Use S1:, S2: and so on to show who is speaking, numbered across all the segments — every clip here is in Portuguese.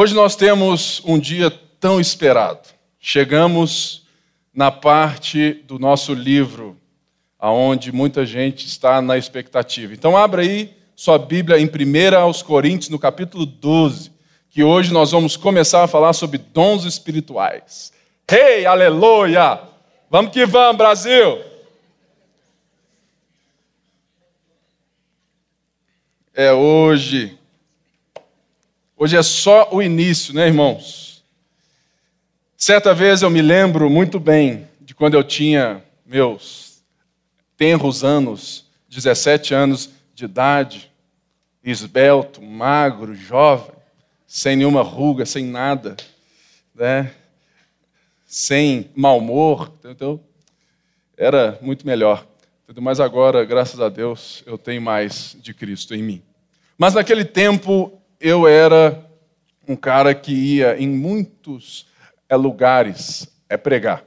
S1: Hoje nós temos um dia tão esperado. Chegamos na parte do nosso livro aonde muita gente está na expectativa. Então abra aí sua Bíblia em 1 aos Coríntios, no capítulo 12, que hoje nós vamos começar a falar sobre dons espirituais. Hey, aleluia! Vamos que vamos, Brasil! É hoje. Hoje é só o início, né, irmãos? Certa vez eu me lembro muito bem de quando eu tinha meus tenros anos, 17 anos de idade, esbelto, magro, jovem, sem nenhuma ruga, sem nada, né? sem mau humor, entendeu? Era muito melhor. Mas agora, graças a Deus, eu tenho mais de Cristo em mim. Mas naquele tempo eu era um cara que ia em muitos é, lugares é pregar.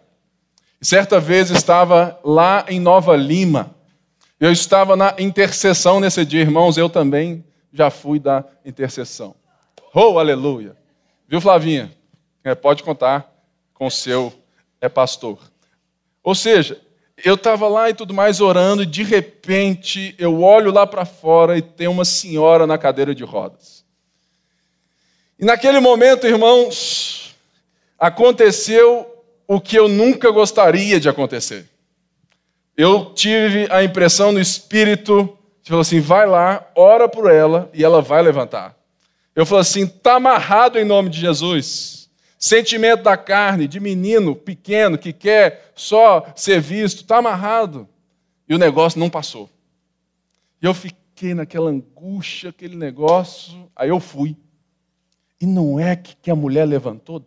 S1: E certa vez estava lá em Nova Lima. Eu estava na intercessão nesse dia, irmãos, eu também já fui da intercessão. Oh, aleluia! Viu, Flavinha? É, pode contar com o seu é pastor. Ou seja, eu estava lá e tudo mais orando, e de repente eu olho lá para fora e tem uma senhora na cadeira de rodas. E naquele momento, irmãos, aconteceu o que eu nunca gostaria de acontecer. Eu tive a impressão no espírito, de falar assim: vai lá, ora por ela e ela vai levantar. Eu falo assim: está amarrado em nome de Jesus. Sentimento da carne, de menino pequeno que quer só ser visto, está amarrado. E o negócio não passou. E eu fiquei naquela angústia, aquele negócio. Aí eu fui. E não é que a mulher levantou?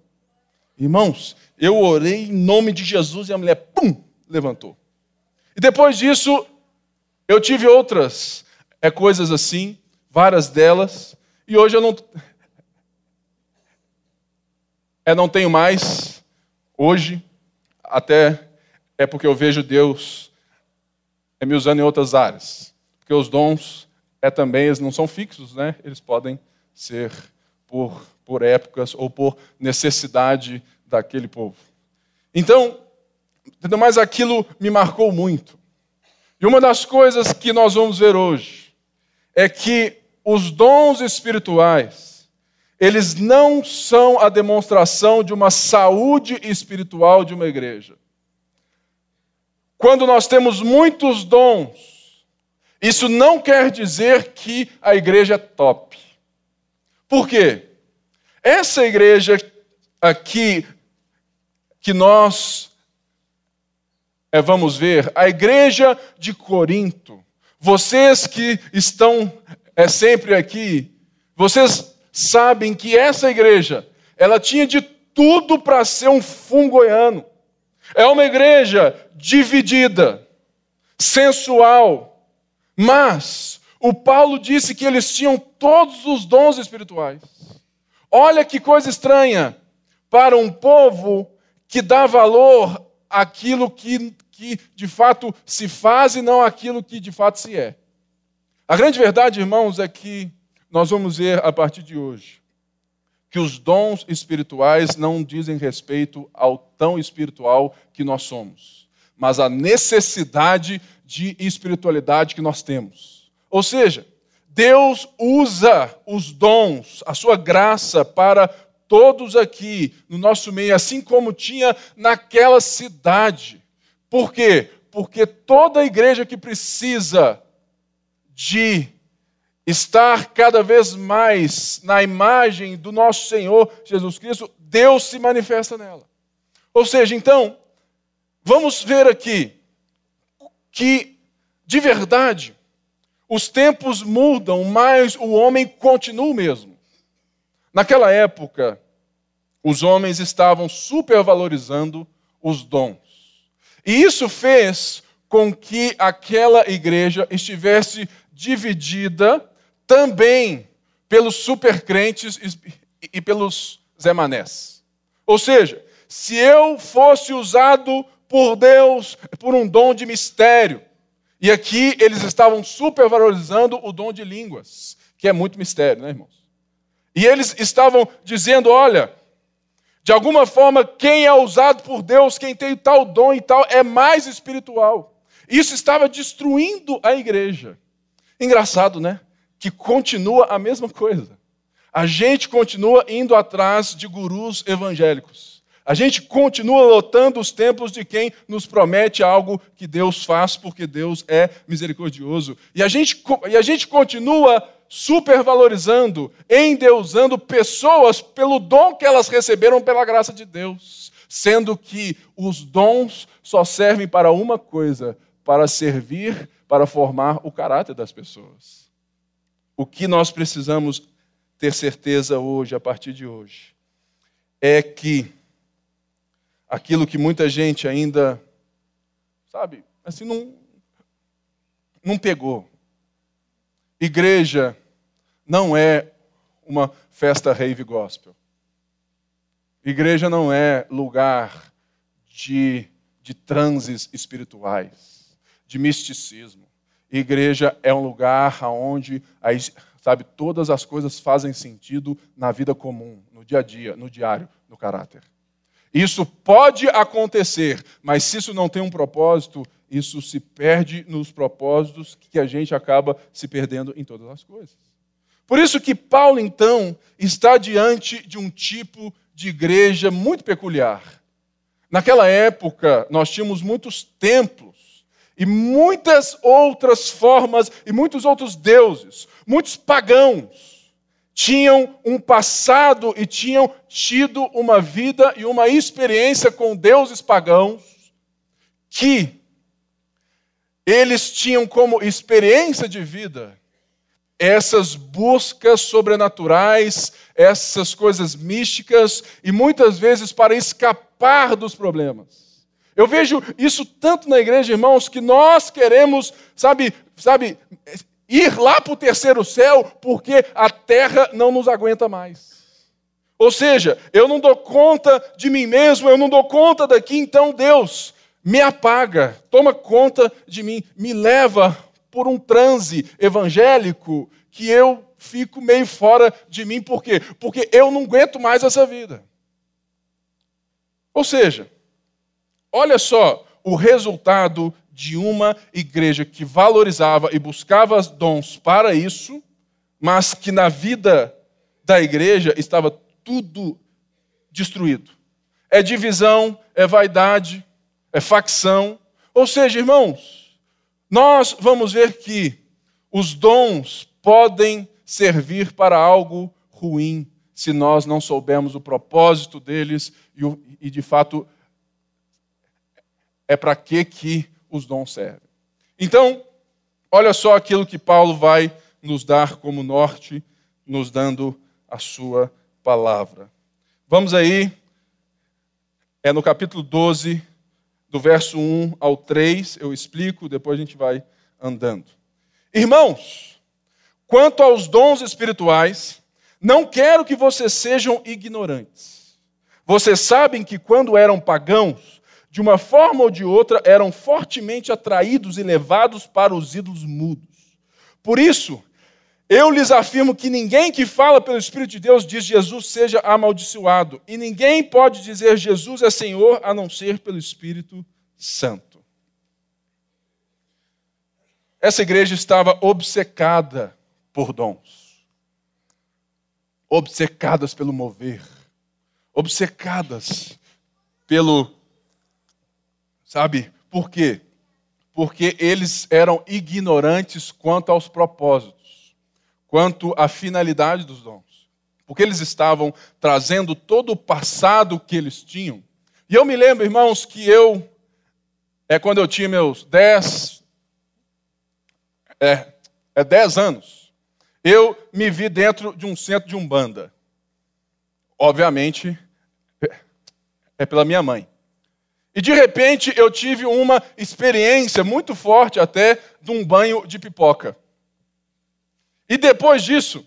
S1: Irmãos, eu orei em nome de Jesus e a mulher, pum, levantou. E depois disso, eu tive outras é, coisas assim, várias delas. E hoje eu não, é não tenho mais hoje, até é porque eu vejo Deus é me usando em outras áreas. Porque os dons é também, eles não são fixos, né? Eles podem ser por, por épocas ou por necessidade daquele povo. Então, mas aquilo me marcou muito. E uma das coisas que nós vamos ver hoje é que os dons espirituais eles não são a demonstração de uma saúde espiritual de uma igreja. Quando nós temos muitos dons, isso não quer dizer que a igreja é top. Por quê? Essa igreja aqui que nós é, vamos ver, a igreja de Corinto, vocês que estão é, sempre aqui, vocês sabem que essa igreja, ela tinha de tudo para ser um fungoiano. É uma igreja dividida, sensual, mas o Paulo disse que eles tinham todos os dons espirituais. Olha que coisa estranha para um povo que dá valor àquilo que, que de fato se faz e não aquilo que de fato se é. A grande verdade, irmãos, é que nós vamos ver a partir de hoje que os dons espirituais não dizem respeito ao tão espiritual que nós somos, mas à necessidade de espiritualidade que nós temos. Ou seja, Deus usa os dons, a sua graça para todos aqui no nosso meio, assim como tinha naquela cidade. Por quê? Porque toda igreja que precisa de estar cada vez mais na imagem do nosso Senhor Jesus Cristo, Deus se manifesta nela. Ou seja, então, vamos ver aqui que, de verdade, os tempos mudam, mas o homem continua o mesmo. Naquela época, os homens estavam supervalorizando os dons. E isso fez com que aquela igreja estivesse dividida também pelos supercrentes e pelos Zemanés. Ou seja, se eu fosse usado por Deus por um dom de mistério, e aqui eles estavam supervalorizando o dom de línguas, que é muito mistério, né, irmãos? E eles estavam dizendo: olha, de alguma forma, quem é usado por Deus, quem tem tal dom e tal, é mais espiritual. Isso estava destruindo a igreja. Engraçado, né? Que continua a mesma coisa. A gente continua indo atrás de gurus evangélicos. A gente continua lotando os templos de quem nos promete algo que Deus faz, porque Deus é misericordioso. E a gente, e a gente continua supervalorizando, endeusando pessoas pelo dom que elas receberam pela graça de Deus, sendo que os dons só servem para uma coisa: para servir, para formar o caráter das pessoas. O que nós precisamos ter certeza hoje, a partir de hoje, é que aquilo que muita gente ainda, sabe, assim, não, não pegou. Igreja não é uma festa rave gospel. Igreja não é lugar de, de transes espirituais, de misticismo. Igreja é um lugar onde sabe, todas as coisas fazem sentido na vida comum, no dia a dia, no diário, no caráter. Isso pode acontecer, mas se isso não tem um propósito, isso se perde nos propósitos que a gente acaba se perdendo em todas as coisas. Por isso que Paulo, então, está diante de um tipo de igreja muito peculiar. Naquela época, nós tínhamos muitos templos e muitas outras formas e muitos outros deuses, muitos pagãos tinham um passado e tinham tido uma vida e uma experiência com deuses pagãos que eles tinham como experiência de vida essas buscas sobrenaturais, essas coisas místicas e muitas vezes para escapar dos problemas. Eu vejo isso tanto na igreja, irmãos, que nós queremos, sabe, sabe, ir lá para o terceiro céu porque a terra não nos aguenta mais. Ou seja, eu não dou conta de mim mesmo, eu não dou conta daqui, então Deus me apaga, toma conta de mim, me leva por um transe evangélico que eu fico meio fora de mim, por quê? Porque eu não aguento mais essa vida. Ou seja, olha só o resultado de uma igreja que valorizava e buscava dons para isso, mas que na vida da igreja estava tudo destruído. É divisão, é vaidade, é facção. Ou seja, irmãos, nós vamos ver que os dons podem servir para algo ruim se nós não soubermos o propósito deles e, de fato é para que que os dons servem. Então, olha só aquilo que Paulo vai nos dar como norte, nos dando a sua palavra. Vamos aí, é no capítulo 12, do verso 1 ao 3, eu explico, depois a gente vai andando. Irmãos, quanto aos dons espirituais, não quero que vocês sejam ignorantes. Vocês sabem que quando eram pagãos, de uma forma ou de outra, eram fortemente atraídos e levados para os ídolos mudos. Por isso, eu lhes afirmo que ninguém que fala pelo Espírito de Deus diz Jesus seja amaldiçoado, e ninguém pode dizer Jesus é Senhor a não ser pelo Espírito Santo. Essa igreja estava obcecada por dons, obcecadas pelo mover, obcecadas pelo Sabe por quê? Porque eles eram ignorantes quanto aos propósitos, quanto à finalidade dos dons. Porque eles estavam trazendo todo o passado que eles tinham. E eu me lembro, irmãos, que eu, é quando eu tinha meus 10, é, é 10 anos, eu me vi dentro de um centro de umbanda. Obviamente, é pela minha mãe. E de repente eu tive uma experiência muito forte até de um banho de pipoca. E depois disso,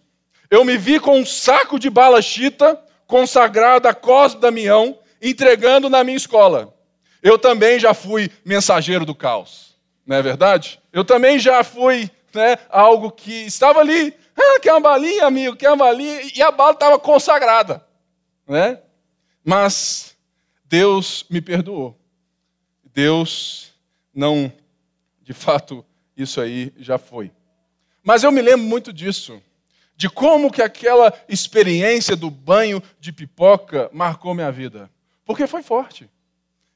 S1: eu me vi com um saco de bala chita consagrado a Cosme Damião, entregando na minha escola. Eu também já fui mensageiro do caos, não é verdade? Eu também já fui né, algo que estava ali, ah, quer uma balinha, amigo, quer uma balinha. E a bala estava consagrada. Né? Mas Deus me perdoou. Deus não, de fato, isso aí já foi. Mas eu me lembro muito disso, de como que aquela experiência do banho de pipoca marcou minha vida. Porque foi forte.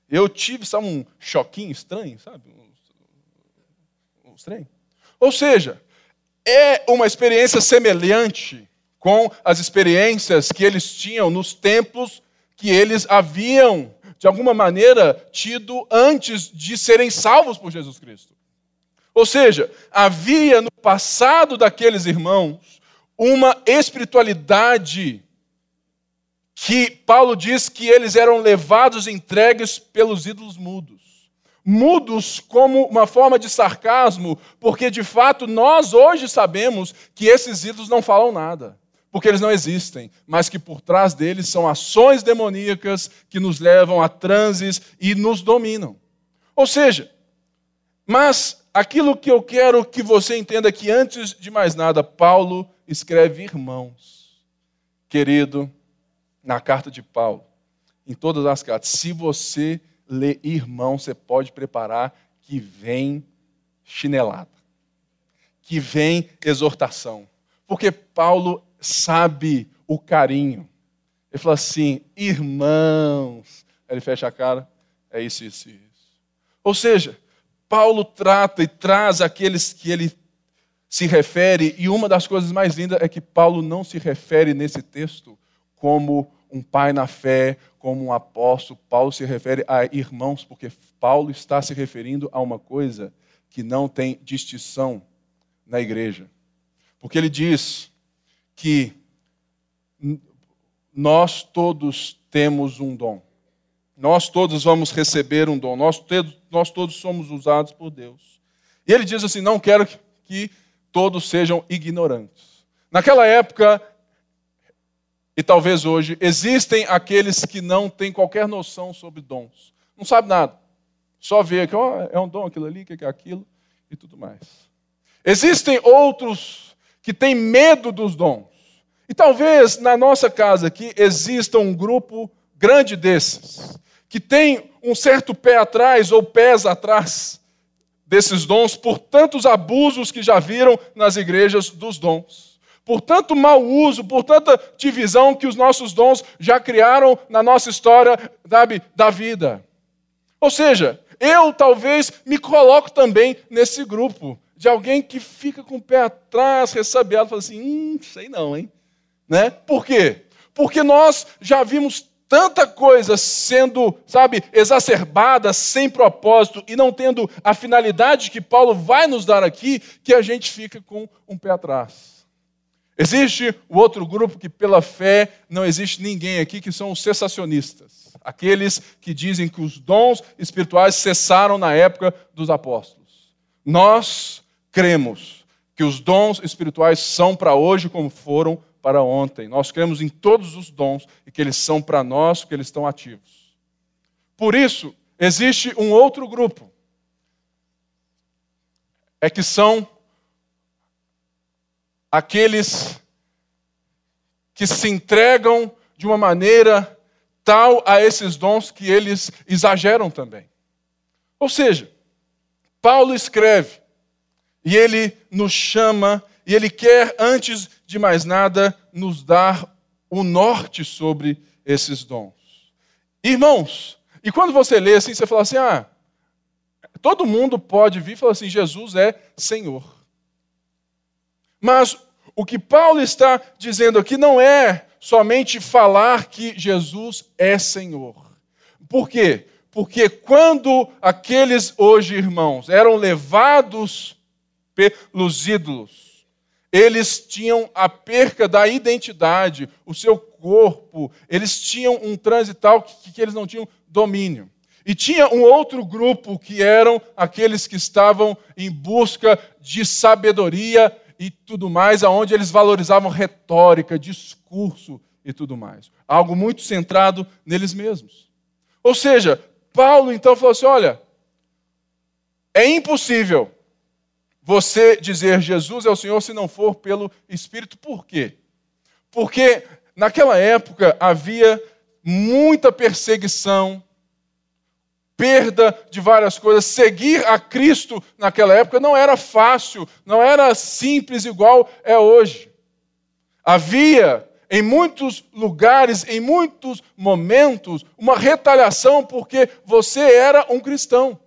S1: Eu tive, sabe, um choquinho estranho, sabe? Um, um estranho. Ou seja, é uma experiência semelhante com as experiências que eles tinham nos templos que eles haviam de alguma maneira, tido antes de serem salvos por Jesus Cristo. Ou seja, havia no passado daqueles irmãos uma espiritualidade que Paulo diz que eles eram levados entregues pelos ídolos mudos. Mudos como uma forma de sarcasmo, porque de fato nós hoje sabemos que esses ídolos não falam nada porque eles não existem, mas que por trás deles são ações demoníacas que nos levam a transes e nos dominam. Ou seja, mas aquilo que eu quero que você entenda é que antes de mais nada, Paulo escreve irmãos. Querido, na carta de Paulo, em todas as cartas, se você ler irmão, você pode preparar que vem chinelada, que vem exortação. Porque Paulo sabe o carinho. Ele fala assim, irmãos. Aí ele fecha a cara, é isso, isso, isso. Ou seja, Paulo trata e traz aqueles que ele se refere, e uma das coisas mais lindas é que Paulo não se refere nesse texto como um pai na fé, como um apóstolo. Paulo se refere a irmãos, porque Paulo está se referindo a uma coisa que não tem distinção na igreja. Porque ele diz que nós todos temos um dom. Nós todos vamos receber um dom. Nós, nós todos somos usados por Deus. E ele diz assim: não quero que todos sejam ignorantes. Naquela época, e talvez hoje, existem aqueles que não têm qualquer noção sobre dons. Não sabe nada. Só vê que oh, é um dom aquilo ali, que é aquilo e tudo mais. Existem outros que têm medo dos dons. E talvez na nossa casa aqui exista um grupo grande desses, que tem um certo pé atrás ou pés atrás desses dons por tantos abusos que já viram nas igrejas dos dons. Por tanto mau uso, por tanta divisão que os nossos dons já criaram na nossa história sabe, da vida. Ou seja, eu talvez me coloco também nesse grupo de alguém que fica com o pé atrás, ressabiado, fala assim: hum, sei não, hein? Né? Por quê? Porque nós já vimos tanta coisa sendo, sabe, exacerbada, sem propósito e não tendo a finalidade que Paulo vai nos dar aqui, que a gente fica com um pé atrás. Existe o outro grupo que, pela fé, não existe ninguém aqui, que são os cessacionistas. Aqueles que dizem que os dons espirituais cessaram na época dos apóstolos. Nós cremos que os dons espirituais são para hoje como foram para ontem. Nós cremos em todos os dons e que eles são para nós, que eles estão ativos. Por isso, existe um outro grupo. É que são aqueles que se entregam de uma maneira tal a esses dons que eles exageram também. Ou seja, Paulo escreve e ele nos chama e ele quer, antes de mais nada, nos dar o norte sobre esses dons. Irmãos, e quando você lê assim, você fala assim: ah, todo mundo pode vir e falar assim: Jesus é Senhor. Mas o que Paulo está dizendo aqui não é somente falar que Jesus é Senhor. Por quê? Porque quando aqueles hoje irmãos eram levados pelos ídolos, eles tinham a perca da identidade, o seu corpo, eles tinham um transital que, que eles não tinham domínio. E tinha um outro grupo que eram aqueles que estavam em busca de sabedoria e tudo mais, aonde eles valorizavam retórica, discurso e tudo mais. Algo muito centrado neles mesmos. Ou seja, Paulo então falou assim: olha, é impossível você dizer Jesus é o Senhor se não for pelo Espírito. Por quê? Porque naquela época havia muita perseguição, perda de várias coisas. Seguir a Cristo naquela época não era fácil, não era simples igual é hoje. Havia em muitos lugares, em muitos momentos, uma retaliação porque você era um cristão.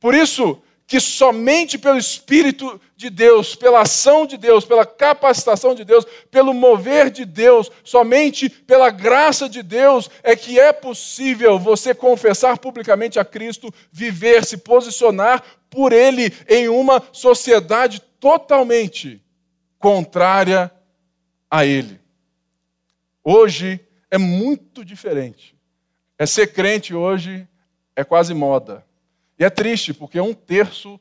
S1: Por isso, que somente pelo Espírito de Deus, pela ação de Deus, pela capacitação de Deus, pelo mover de Deus, somente pela graça de Deus é que é possível você confessar publicamente a Cristo, viver, se posicionar por Ele em uma sociedade totalmente contrária a Ele. Hoje é muito diferente. É ser crente hoje é quase moda. E é triste, porque um terço,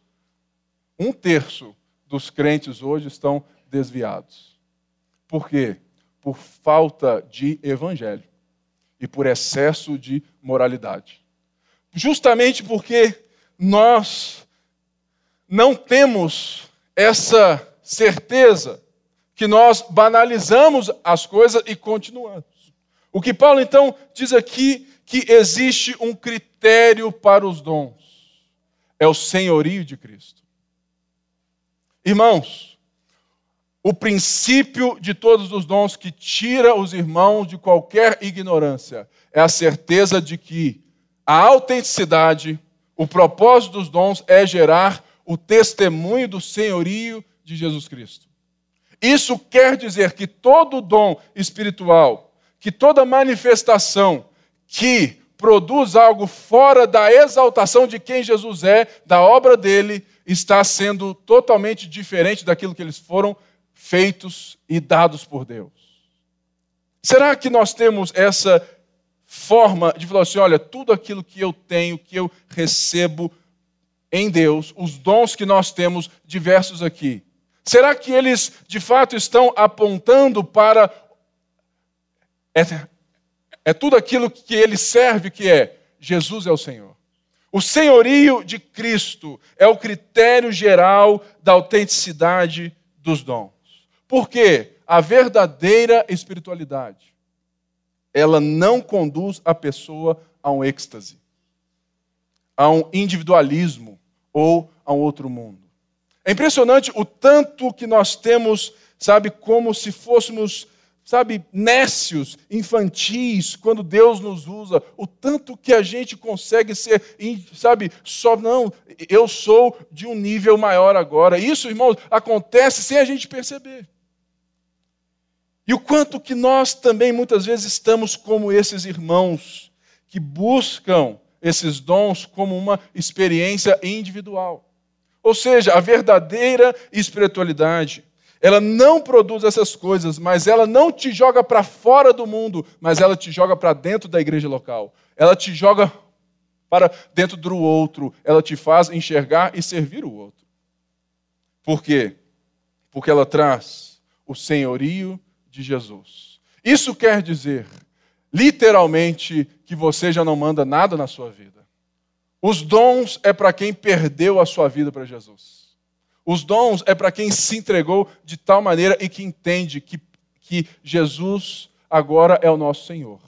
S1: um terço dos crentes hoje estão desviados. Por quê? Por falta de evangelho e por excesso de moralidade. Justamente porque nós não temos essa certeza que nós banalizamos as coisas e continuamos. O que Paulo então diz aqui que existe um critério para os dons é o senhorio de Cristo. Irmãos, o princípio de todos os dons que tira os irmãos de qualquer ignorância é a certeza de que a autenticidade, o propósito dos dons é gerar o testemunho do senhorio de Jesus Cristo. Isso quer dizer que todo dom espiritual, que toda manifestação que produz algo fora da exaltação de quem Jesus é, da obra dele, está sendo totalmente diferente daquilo que eles foram feitos e dados por Deus. Será que nós temos essa forma de falar assim: olha, tudo aquilo que eu tenho, que eu recebo em Deus, os dons que nós temos diversos aqui, será que eles de fato estão apontando para é tudo aquilo que ele serve, que é Jesus é o Senhor. O senhorio de Cristo é o critério geral da autenticidade dos dons. Por quê? A verdadeira espiritualidade, ela não conduz a pessoa a um êxtase, a um individualismo ou a um outro mundo. É impressionante o tanto que nós temos, sabe, como se fôssemos sabe, nécios, infantis, quando Deus nos usa, o tanto que a gente consegue ser, sabe, só não, eu sou de um nível maior agora. Isso, irmãos, acontece sem a gente perceber. E o quanto que nós também muitas vezes estamos como esses irmãos que buscam esses dons como uma experiência individual. Ou seja, a verdadeira espiritualidade ela não produz essas coisas, mas ela não te joga para fora do mundo, mas ela te joga para dentro da igreja local. Ela te joga para dentro do outro, ela te faz enxergar e servir o outro. Por quê? Porque ela traz o senhorio de Jesus. Isso quer dizer, literalmente, que você já não manda nada na sua vida. Os dons é para quem perdeu a sua vida para Jesus. Os dons é para quem se entregou de tal maneira e que entende que, que Jesus agora é o nosso Senhor.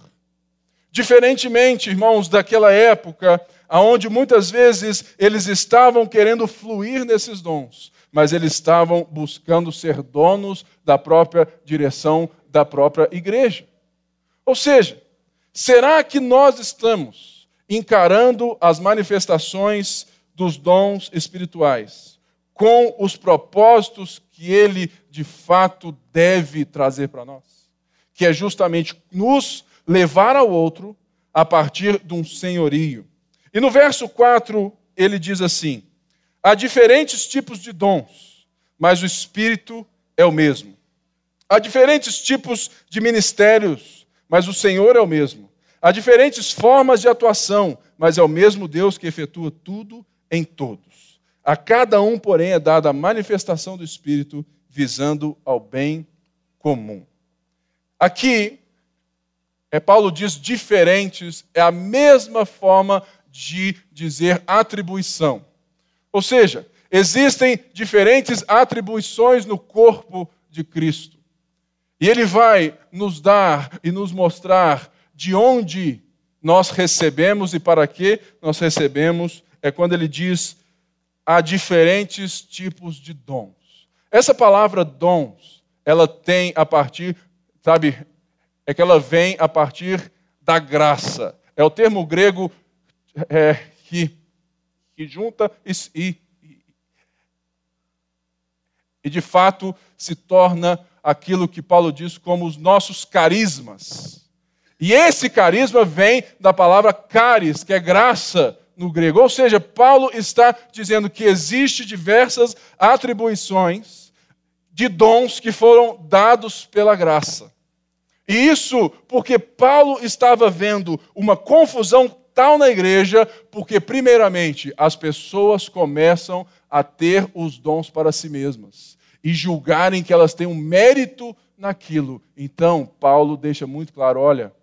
S1: Diferentemente, irmãos, daquela época, onde muitas vezes eles estavam querendo fluir nesses dons, mas eles estavam buscando ser donos da própria direção da própria igreja. Ou seja, será que nós estamos encarando as manifestações dos dons espirituais com os propósitos que ele de fato deve trazer para nós, que é justamente nos levar ao outro a partir de um senhorio. E no verso 4 ele diz assim: há diferentes tipos de dons, mas o Espírito é o mesmo. Há diferentes tipos de ministérios, mas o Senhor é o mesmo. Há diferentes formas de atuação, mas é o mesmo Deus que efetua tudo em todos. A cada um, porém, é dada a manifestação do Espírito visando ao bem comum. Aqui, é, Paulo diz diferentes, é a mesma forma de dizer atribuição. Ou seja, Existem diferentes atribuições no corpo de Cristo. E ele vai nos dar e nos mostrar de onde nós recebemos e para que nós recebemos, é quando ele diz há diferentes tipos de dons. Essa palavra dons, ela tem a partir, sabe, é que ela vem a partir da graça. É o termo grego é, que, que junta e, e de fato se torna aquilo que Paulo diz como os nossos carismas. E esse carisma vem da palavra caris, que é graça no grego. Ou seja, Paulo está dizendo que existe diversas atribuições de dons que foram dados pela graça. E isso porque Paulo estava vendo uma confusão tal na igreja, porque primeiramente as pessoas começam a ter os dons para si mesmas e julgarem que elas têm um mérito naquilo. Então, Paulo deixa muito claro: olha,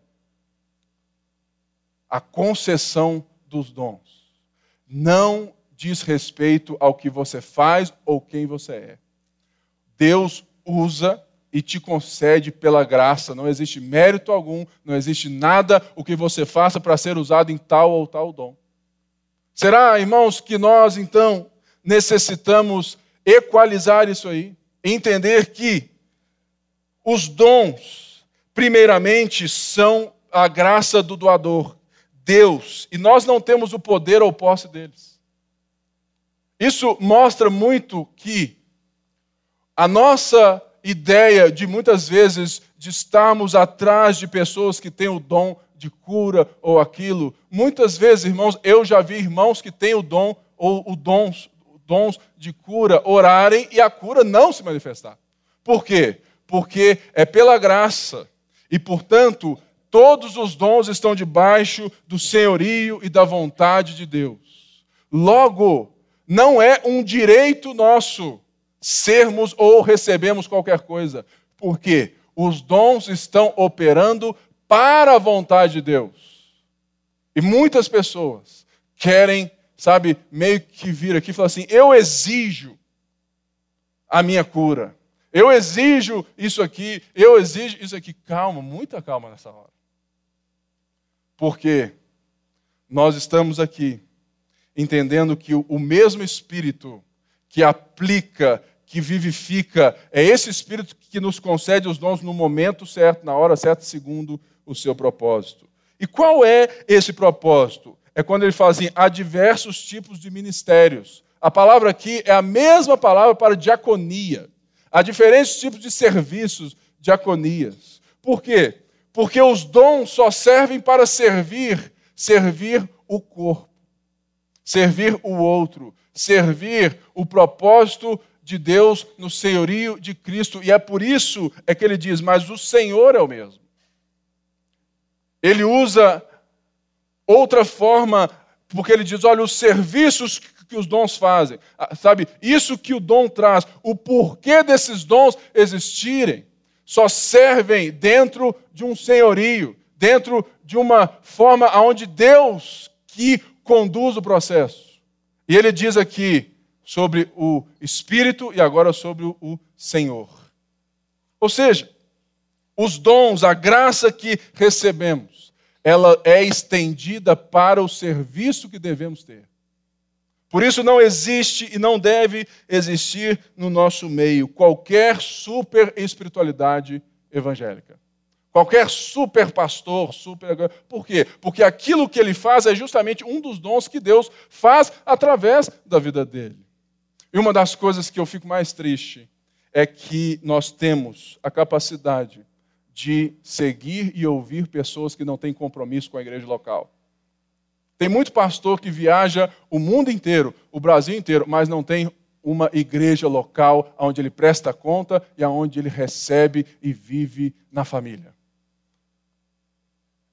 S1: a concessão dos dons não diz respeito ao que você faz ou quem você é. Deus usa e te concede pela graça. Não existe mérito algum, não existe nada o que você faça para ser usado em tal ou tal dom. Será, irmãos, que nós então necessitamos equalizar isso aí, entender que os dons, primeiramente, são a graça do doador, Deus, e nós não temos o poder ou posse deles. Isso mostra muito que a nossa ideia de muitas vezes de estarmos atrás de pessoas que têm o dom de cura ou aquilo. Muitas vezes, irmãos, eu já vi irmãos que têm o dom ou o dons, dons de cura orarem e a cura não se manifestar. Por quê? Porque é pela graça e, portanto, todos os dons estão debaixo do senhorio e da vontade de Deus. Logo, não é um direito nosso sermos ou recebemos qualquer coisa. Porque os dons estão operando para a vontade de Deus. E muitas pessoas querem, sabe, meio que vir aqui e falar assim: eu exijo a minha cura. Eu exijo isso aqui, eu exijo isso aqui. Calma, muita calma nessa hora. Porque nós estamos aqui entendendo que o mesmo Espírito que aplica, que vivifica. É esse Espírito que nos concede os dons no momento certo, na hora certa, segundo o seu propósito. E qual é esse propósito? É quando ele fala assim: há diversos tipos de ministérios. A palavra aqui é a mesma palavra para diaconia. Há diferentes tipos de serviços, diaconias. Por quê? Porque os dons só servem para servir, servir o corpo, servir o outro, servir o propósito de Deus no senhorio de Cristo. E é por isso é que ele diz: "Mas o Senhor é o mesmo". Ele usa outra forma, porque ele diz: "Olha, os serviços que os dons fazem, ah, sabe? Isso que o dom traz, o porquê desses dons existirem, só servem dentro de um senhorio, dentro de uma forma onde Deus que conduz o processo. E ele diz aqui sobre o Espírito e agora sobre o Senhor. Ou seja, os dons, a graça que recebemos, ela é estendida para o serviço que devemos ter. Por isso não existe e não deve existir no nosso meio qualquer super espiritualidade evangélica. Qualquer super pastor, super. Por quê? Porque aquilo que ele faz é justamente um dos dons que Deus faz através da vida dele. E uma das coisas que eu fico mais triste é que nós temos a capacidade de seguir e ouvir pessoas que não têm compromisso com a igreja local. Tem muito pastor que viaja o mundo inteiro, o Brasil inteiro, mas não tem uma igreja local onde ele presta conta e onde ele recebe e vive na família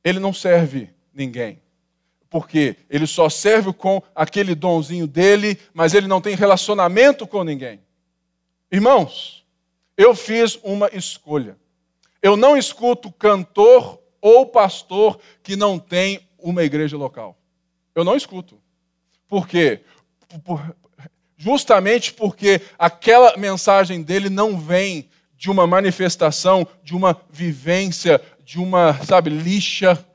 S1: ele não serve ninguém. Porque ele só serve com aquele donzinho dele, mas ele não tem relacionamento com ninguém. Irmãos, eu fiz uma escolha. Eu não escuto cantor ou pastor que não tem uma igreja local. Eu não escuto. Por quê? Justamente porque aquela mensagem dele não vem de uma manifestação, de uma vivência, de uma, sabe, lixa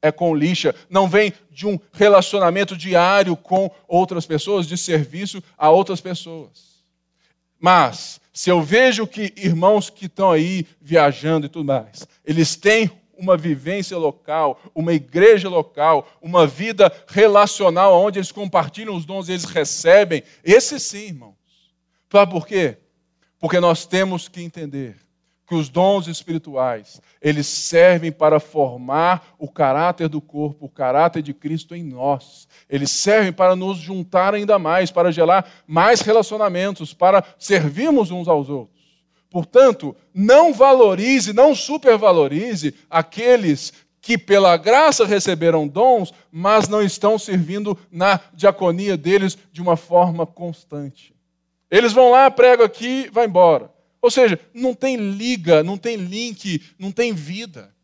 S1: é com lixa, não vem de um relacionamento diário com outras pessoas, de serviço a outras pessoas. Mas, se eu vejo que irmãos que estão aí viajando e tudo mais, eles têm uma vivência local, uma igreja local, uma vida relacional onde eles compartilham os dons eles recebem, esse sim, irmãos. Sabe por quê? Porque nós temos que entender que os dons espirituais, eles servem para formar o caráter do corpo, o caráter de Cristo em nós. Eles servem para nos juntar ainda mais, para gerar mais relacionamentos, para servirmos uns aos outros. Portanto, não valorize, não supervalorize aqueles que pela graça receberam dons, mas não estão servindo na diaconia deles de uma forma constante. Eles vão lá, pregam aqui, vai embora. Ou seja, não tem liga, não tem link, não tem vida.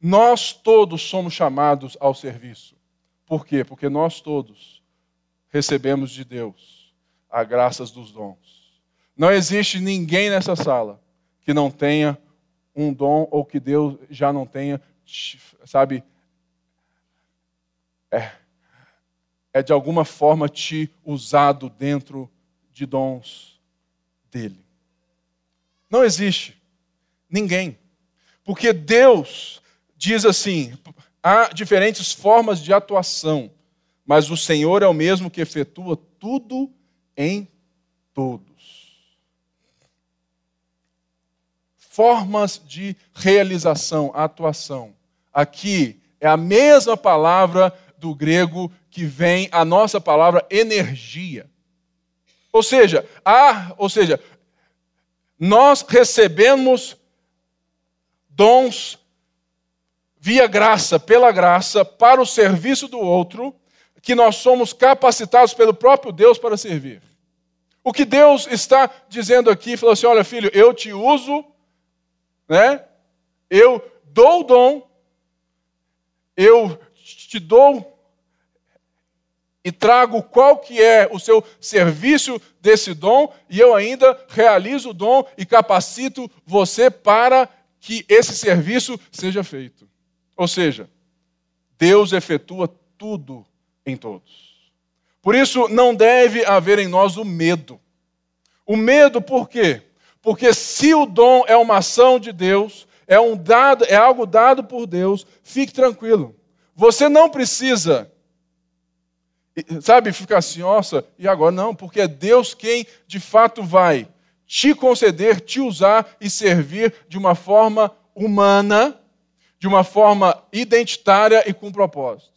S1: Nós todos somos chamados ao serviço. Por quê? Porque nós todos recebemos de Deus a graças dos dons. Não existe ninguém nessa sala que não tenha um dom ou que Deus já não tenha, sabe, é, é de alguma forma te usado dentro de dons dele. Não existe ninguém. Porque Deus diz assim: há diferentes formas de atuação, mas o Senhor é o mesmo que efetua tudo em todos. Formas de realização, atuação. Aqui é a mesma palavra do grego que vem a nossa palavra energia. Ou seja, há, ou seja, nós recebemos dons via graça, pela graça, para o serviço do outro, que nós somos capacitados pelo próprio Deus para servir. O que Deus está dizendo aqui, falou assim: olha, filho, eu te uso, né? Eu dou o dom, eu te dou e trago qual que é o seu serviço desse dom e eu ainda realizo o dom e capacito você para que esse serviço seja feito. Ou seja, Deus efetua tudo em todos. Por isso não deve haver em nós o medo. O medo por quê? Porque se o dom é uma ação de Deus, é um dado, é algo dado por Deus, fique tranquilo. Você não precisa sabe, ficar assim, nossa, e agora? Não, porque é Deus quem de fato vai te conceder, te usar e servir de uma forma humana, de uma forma identitária e com propósito.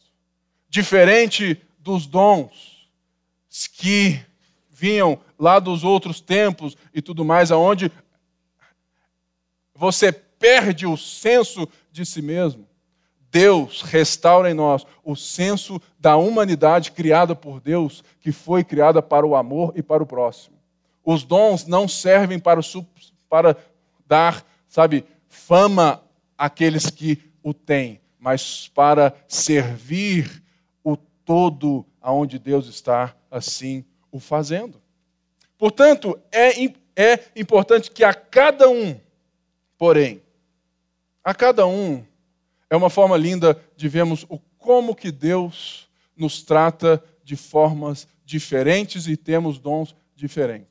S1: Diferente dos dons que vinham lá dos outros tempos e tudo mais, aonde você perde o senso de si mesmo. Deus restaura em nós o senso da humanidade criada por Deus, que foi criada para o amor e para o próximo. Os dons não servem para, para dar, sabe, fama àqueles que o têm, mas para servir o todo aonde Deus está assim o fazendo. Portanto, é, é importante que a cada um, porém, a cada um é uma forma linda de vermos o como que Deus nos trata de formas diferentes e temos dons diferentes.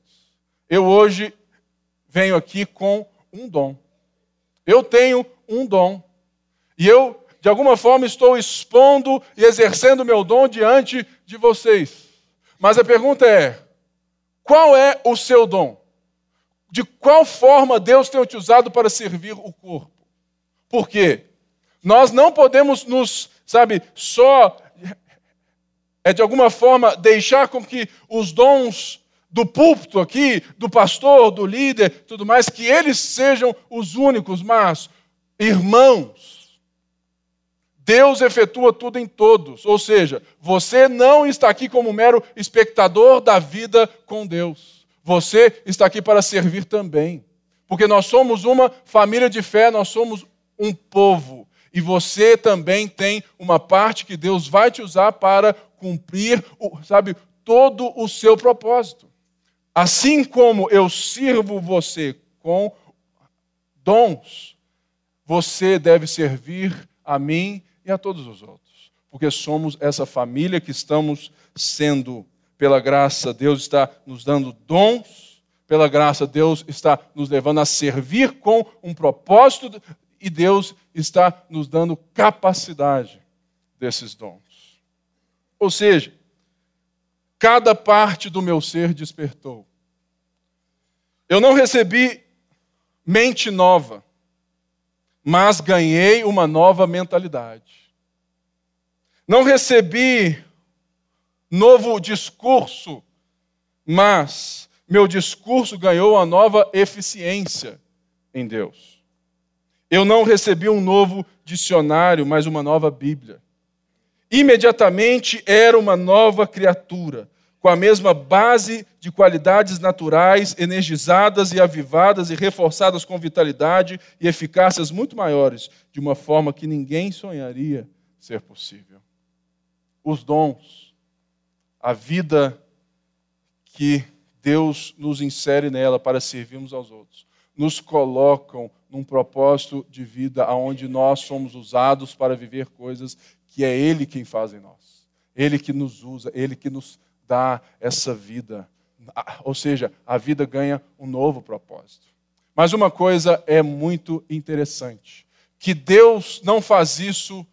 S1: Eu hoje venho aqui com um dom. Eu tenho um dom. E eu, de alguma forma, estou expondo e exercendo meu dom diante de vocês. Mas a pergunta é: qual é o seu dom? De qual forma Deus tem te usado para servir o corpo? Por quê? Nós não podemos nos, sabe, só é de alguma forma deixar com que os dons do púlpito aqui, do pastor, do líder, tudo mais, que eles sejam os únicos, mas irmãos, Deus efetua tudo em todos. Ou seja, você não está aqui como mero espectador da vida com Deus. Você está aqui para servir também. Porque nós somos uma família de fé, nós somos um povo. E você também tem uma parte que Deus vai te usar para cumprir, sabe, todo o seu propósito. Assim como eu sirvo você com dons, você deve servir a mim e a todos os outros, porque somos essa família que estamos sendo, pela graça, Deus está nos dando dons, pela graça, Deus está nos levando a servir com um propósito e Deus está nos dando capacidade desses dons. Ou seja, cada parte do meu ser despertou. Eu não recebi mente nova, mas ganhei uma nova mentalidade. Não recebi novo discurso, mas meu discurso ganhou uma nova eficiência em Deus. Eu não recebi um novo dicionário, mas uma nova Bíblia. Imediatamente era uma nova criatura, com a mesma base de qualidades naturais, energizadas e avivadas e reforçadas com vitalidade e eficácias muito maiores, de uma forma que ninguém sonharia ser possível. Os dons, a vida que Deus nos insere nela para servirmos aos outros, nos colocam num propósito de vida onde nós somos usados para viver coisas que é Ele quem faz em nós. Ele que nos usa, Ele que nos dá essa vida. Ou seja, a vida ganha um novo propósito. Mas uma coisa é muito interessante: que Deus não faz isso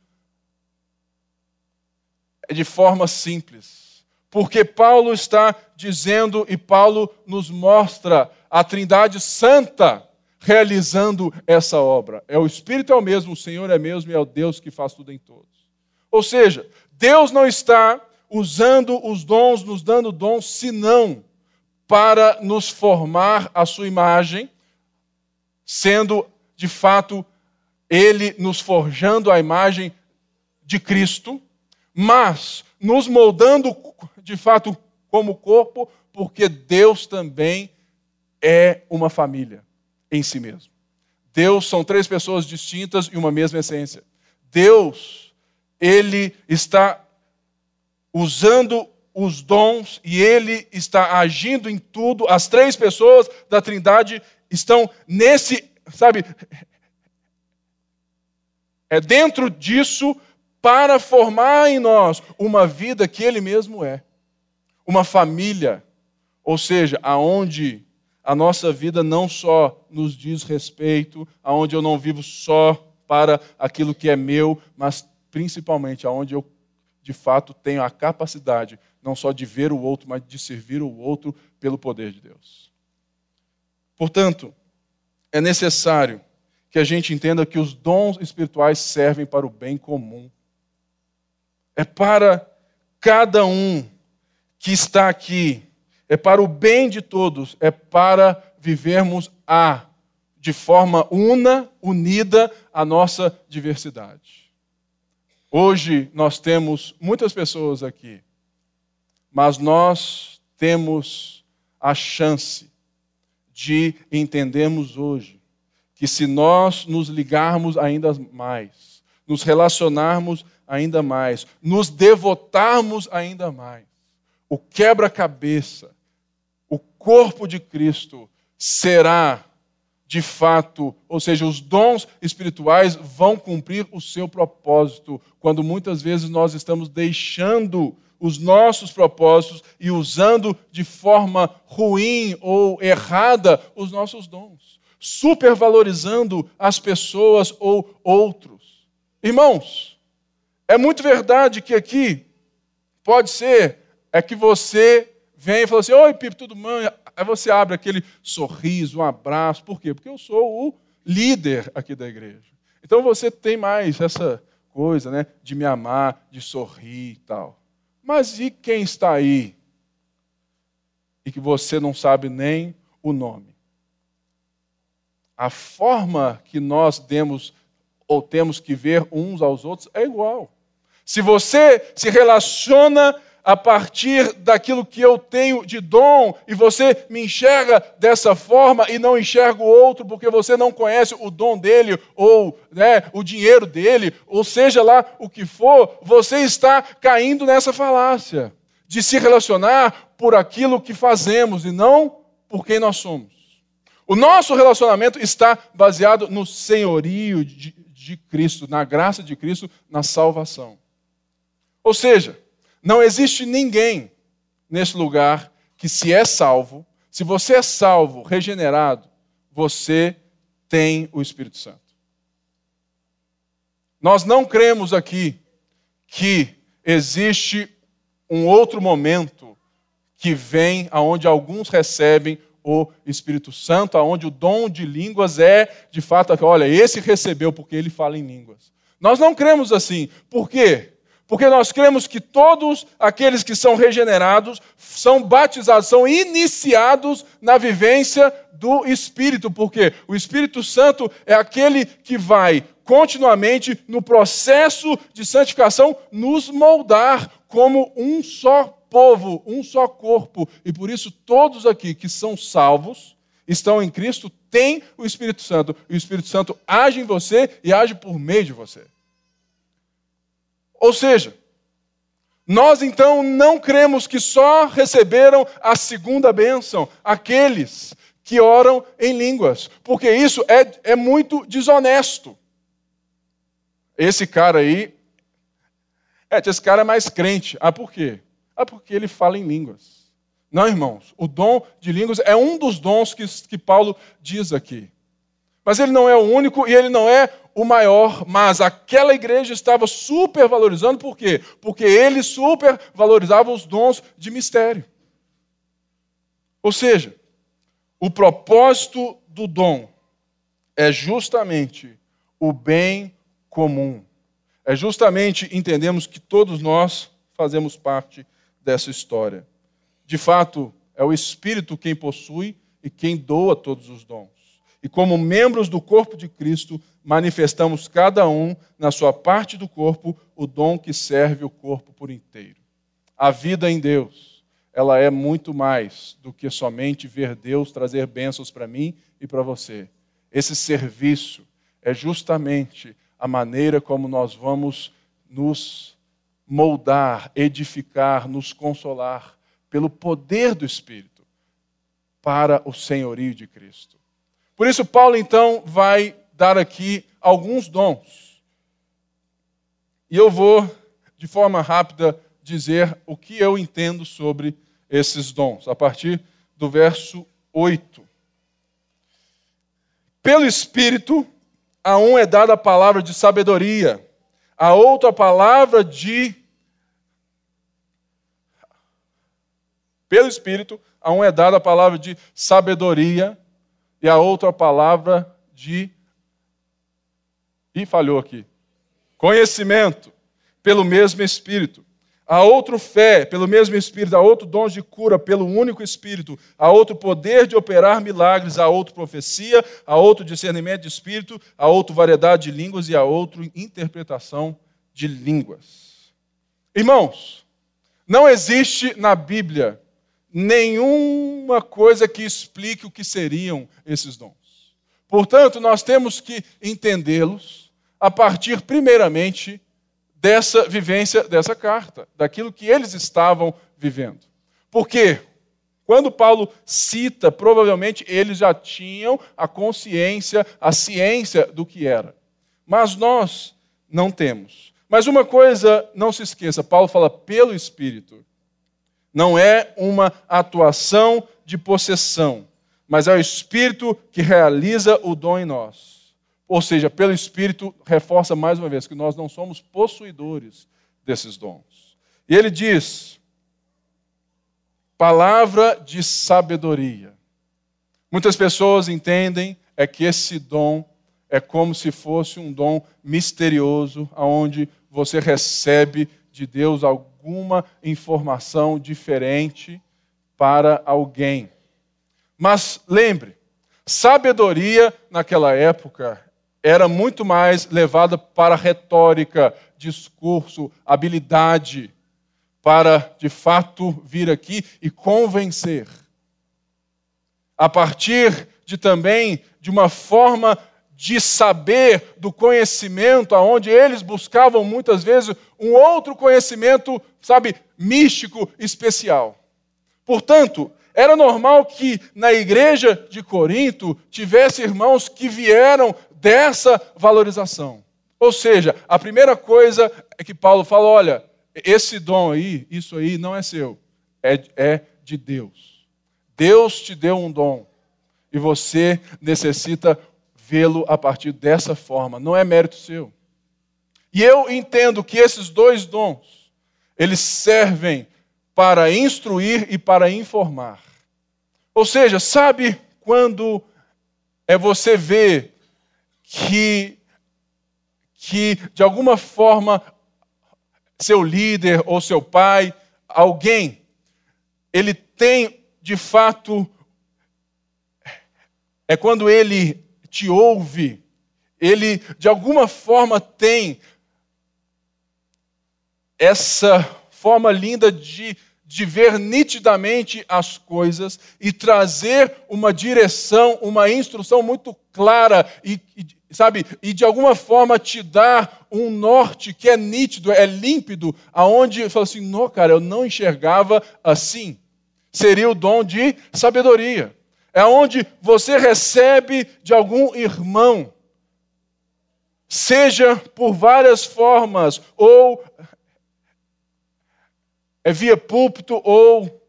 S1: de forma simples. Porque Paulo está dizendo, e Paulo nos mostra a Trindade Santa realizando essa obra. É o Espírito é o mesmo, o Senhor é mesmo e é o Deus que faz tudo em todos. Ou seja, Deus não está usando os dons, nos dando dons, senão para nos formar a sua imagem, sendo de fato Ele nos forjando a imagem de Cristo, mas nos moldando de fato como corpo, porque Deus também é uma família em si mesmo. Deus são três pessoas distintas e uma mesma essência. Deus ele está usando os dons e ele está agindo em tudo. As três pessoas da Trindade estão nesse, sabe, é dentro disso para formar em nós uma vida que ele mesmo é. Uma família, ou seja, aonde a nossa vida não só nos diz respeito, aonde eu não vivo só para aquilo que é meu, mas principalmente aonde eu de fato tenho a capacidade não só de ver o outro, mas de servir o outro pelo poder de Deus. Portanto, é necessário que a gente entenda que os dons espirituais servem para o bem comum. É para cada um que está aqui, é para o bem de todos, é para vivermos a de forma una, unida a nossa diversidade. Hoje nós temos muitas pessoas aqui, mas nós temos a chance de entendermos hoje que se nós nos ligarmos ainda mais, nos relacionarmos ainda mais, nos devotarmos ainda mais, o quebra-cabeça, o corpo de Cristo será de fato, ou seja, os dons espirituais vão cumprir o seu propósito, quando muitas vezes nós estamos deixando os nossos propósitos e usando de forma ruim ou errada os nossos dons, supervalorizando as pessoas ou outros. Irmãos, é muito verdade que aqui pode ser é que você vem e fala assim: Oi, Pipo, tudo bem? Aí você abre aquele sorriso, um abraço. Por quê? Porque eu sou o líder aqui da igreja. Então você tem mais essa coisa, né, de me amar, de sorrir e tal. Mas e quem está aí e que você não sabe nem o nome? A forma que nós demos ou temos que ver uns aos outros é igual. Se você se relaciona a partir daquilo que eu tenho de dom e você me enxerga dessa forma e não enxerga o outro porque você não conhece o dom dele ou né, o dinheiro dele, ou seja lá o que for, você está caindo nessa falácia de se relacionar por aquilo que fazemos e não por quem nós somos. O nosso relacionamento está baseado no senhorio de, de Cristo, na graça de Cristo, na salvação. Ou seja, não existe ninguém nesse lugar que, se é salvo, se você é salvo, regenerado, você tem o Espírito Santo. Nós não cremos aqui que existe um outro momento que vem aonde alguns recebem o Espírito Santo, aonde o dom de línguas é, de fato, olha, esse recebeu porque ele fala em línguas. Nós não cremos assim. Por quê? Porque nós cremos que todos aqueles que são regenerados são batizados, são iniciados na vivência do Espírito, porque o Espírito Santo é aquele que vai continuamente no processo de santificação nos moldar como um só povo, um só corpo. E por isso todos aqui que são salvos, estão em Cristo, têm o Espírito Santo. E o Espírito Santo age em você e age por meio de você. Ou seja, nós então não cremos que só receberam a segunda bênção aqueles que oram em línguas, porque isso é, é muito desonesto. Esse cara aí, é, esse cara é mais crente. Ah, por quê? Ah, porque ele fala em línguas. Não, irmãos, o dom de línguas é um dos dons que, que Paulo diz aqui. Mas ele não é o único e ele não é o maior, mas aquela igreja estava supervalorizando, por quê? Porque ele supervalorizava os dons de mistério. Ou seja, o propósito do dom é justamente o bem comum. É justamente entendemos que todos nós fazemos parte dessa história. De fato, é o Espírito quem possui e quem doa todos os dons e, como membros do corpo de Cristo, manifestamos cada um, na sua parte do corpo, o dom que serve o corpo por inteiro. A vida em Deus, ela é muito mais do que somente ver Deus trazer bênçãos para mim e para você. Esse serviço é justamente a maneira como nós vamos nos moldar, edificar, nos consolar pelo poder do Espírito para o senhorio de Cristo. Por isso, Paulo então vai dar aqui alguns dons. E eu vou, de forma rápida, dizer o que eu entendo sobre esses dons, a partir do verso 8. Pelo Espírito, a um é dada a palavra de sabedoria, a outro a palavra de. Pelo Espírito, a um é dada a palavra de sabedoria, e a outra palavra de. E falhou aqui. Conhecimento, pelo mesmo Espírito. A outro fé, pelo mesmo Espírito. A outro dom de cura, pelo único Espírito. A outro poder de operar milagres. A outro profecia. A outro discernimento de Espírito. A outro variedade de línguas. E a outro interpretação de línguas. Irmãos, não existe na Bíblia nenhuma coisa que explique o que seriam esses dons. Portanto, nós temos que entendê-los a partir, primeiramente, dessa vivência dessa carta, daquilo que eles estavam vivendo. Porque quando Paulo cita, provavelmente eles já tinham a consciência, a ciência do que era. Mas nós não temos. Mas uma coisa, não se esqueça, Paulo fala pelo Espírito. Não é uma atuação de possessão, mas é o Espírito que realiza o dom em nós. Ou seja, pelo Espírito, reforça mais uma vez que nós não somos possuidores desses dons. E ele diz: palavra de sabedoria. Muitas pessoas entendem é que esse dom é como se fosse um dom misterioso, aonde você recebe de Deus alguma informação diferente para alguém. Mas lembre, sabedoria naquela época era muito mais levada para retórica, discurso, habilidade. para de fato vir aqui e convencer. A partir de também de uma forma de saber, do conhecimento, aonde eles buscavam muitas vezes um outro conhecimento, sabe, místico especial. Portanto, era normal que na igreja de Corinto tivesse irmãos que vieram dessa valorização. Ou seja, a primeira coisa é que Paulo fala: olha, esse dom aí, isso aí não é seu, é, é de Deus. Deus te deu um dom e você necessita vê-lo a partir dessa forma, não é mérito seu. E eu entendo que esses dois dons, eles servem para instruir e para informar. Ou seja, sabe quando é você ver que que de alguma forma seu líder ou seu pai, alguém, ele tem de fato é quando ele te ouve, ele de alguma forma tem essa forma linda de, de ver nitidamente as coisas e trazer uma direção, uma instrução muito clara e, e sabe, e de alguma forma te dar um norte que é nítido, é límpido, aonde eu falo assim, não, cara, eu não enxergava assim. Seria o dom de sabedoria é onde você recebe de algum irmão, seja por várias formas, ou é via púlpito, ou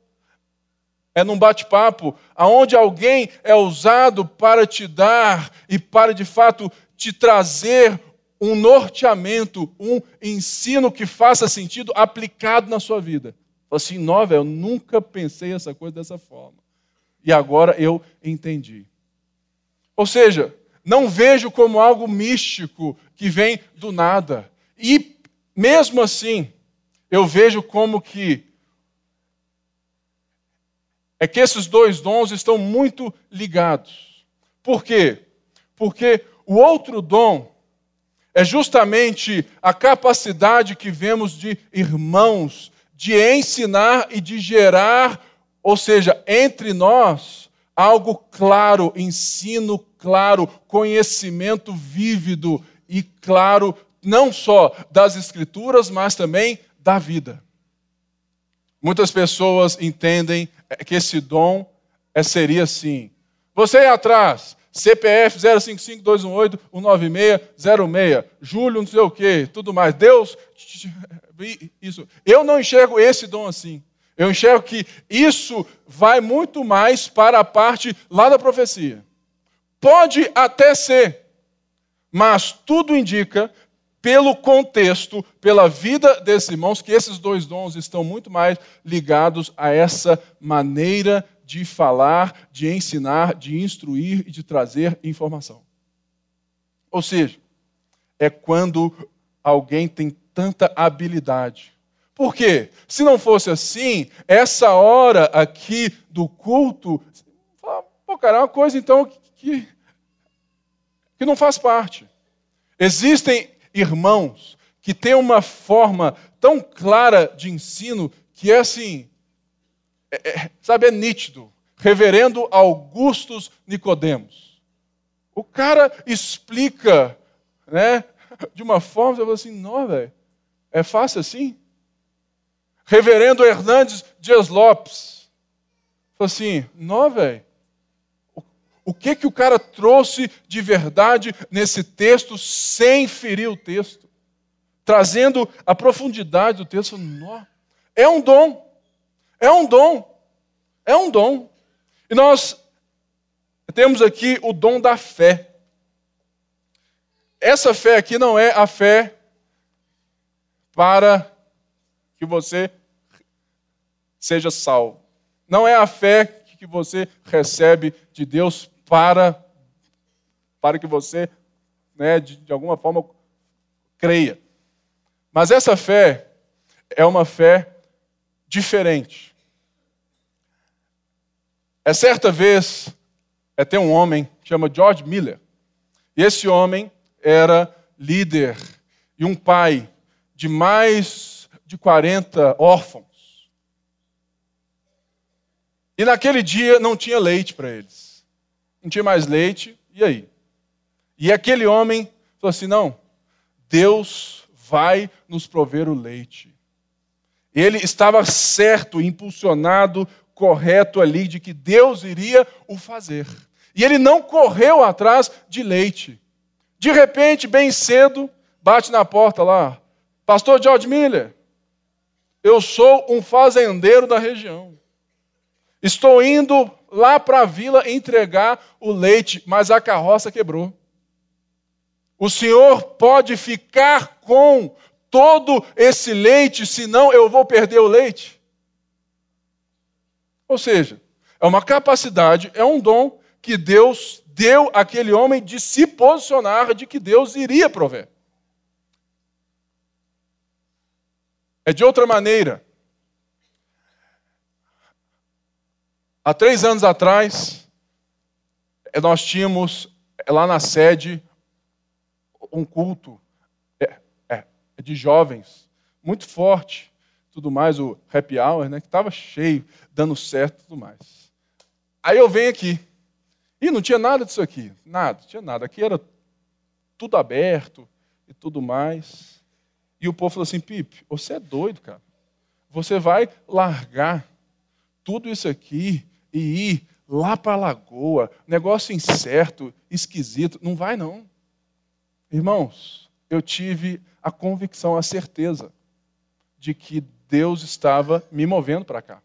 S1: é num bate-papo, aonde alguém é usado para te dar e para de fato te trazer um norteamento, um ensino que faça sentido aplicado na sua vida. Assim, nova, eu nunca pensei essa coisa dessa forma e agora eu entendi. Ou seja, não vejo como algo místico que vem do nada. E mesmo assim, eu vejo como que é que esses dois dons estão muito ligados. Por quê? Porque o outro dom é justamente a capacidade que vemos de irmãos de ensinar e de gerar ou seja, entre nós, algo claro, ensino claro, conhecimento vívido e claro, não só das Escrituras, mas também da vida. Muitas pessoas entendem que esse dom é, seria assim. Você é atrás, CPF 055-218-196-06, Júlio não sei o quê, tudo mais. Deus, isso. Eu não enxergo esse dom assim. Eu enxergo que isso vai muito mais para a parte lá da profecia. Pode até ser, mas tudo indica, pelo contexto, pela vida desses irmãos, que esses dois dons estão muito mais ligados a essa maneira de falar, de ensinar, de instruir e de trazer informação. Ou seja, é quando alguém tem tanta habilidade por quê? Se não fosse assim, essa hora aqui do culto, pô, cara, é uma coisa então que, que não faz parte. Existem irmãos que têm uma forma tão clara de ensino que é assim, é, é, sabe, é nítido. Reverendo Augustus Nicodemos. O cara explica, né, de uma forma, você fala assim, não, velho, é fácil assim? Reverendo Hernandes Dias Lopes. Falou assim: não, velho. O que que o cara trouxe de verdade nesse texto sem ferir o texto? Trazendo a profundidade do texto. Nó. É um dom. É um dom. É um dom. E nós temos aqui o dom da fé. Essa fé aqui não é a fé para que você seja salvo. Não é a fé que você recebe de Deus para, para que você, né, de, de alguma forma, creia. Mas essa fé é uma fé diferente. É certa vez, é um homem chama George Miller. E esse homem era líder e um pai de mais de 40 órfãos. E naquele dia não tinha leite para eles. Não tinha mais leite, e aí? E aquele homem falou assim: não, Deus vai nos prover o leite. Ele estava certo, impulsionado, correto ali de que Deus iria o fazer. E ele não correu atrás de leite. De repente, bem cedo, bate na porta lá. Pastor George Miller, eu sou um fazendeiro da região. Estou indo lá para a vila entregar o leite, mas a carroça quebrou. O senhor pode ficar com todo esse leite, senão eu vou perder o leite. Ou seja, é uma capacidade, é um dom que Deus deu àquele homem de se posicionar de que Deus iria prover. É de outra maneira. Há três anos atrás, nós tínhamos lá na sede um culto é, é, de jovens, muito forte, tudo mais, o happy hour, né, que estava cheio, dando certo tudo mais. Aí eu venho aqui, e não tinha nada disso aqui, nada, tinha nada. Aqui era tudo aberto e tudo mais. E o povo falou assim: Pipe, você é doido, cara. Você vai largar tudo isso aqui e ir lá para a lagoa, negócio incerto, esquisito. Não vai, não. Irmãos, eu tive a convicção, a certeza de que Deus estava me movendo para cá.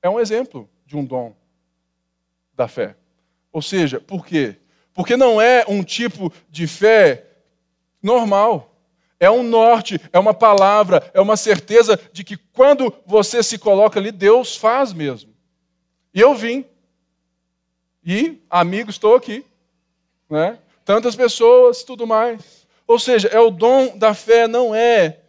S1: É um exemplo de um dom da fé. Ou seja, por quê? Porque não é um tipo de fé normal. É um norte, é uma palavra, é uma certeza de que quando você se coloca ali, Deus faz mesmo. E eu vim. E, amigo, estou aqui. Né? tantas pessoas, tudo mais. Ou seja, é o dom da fé, não é,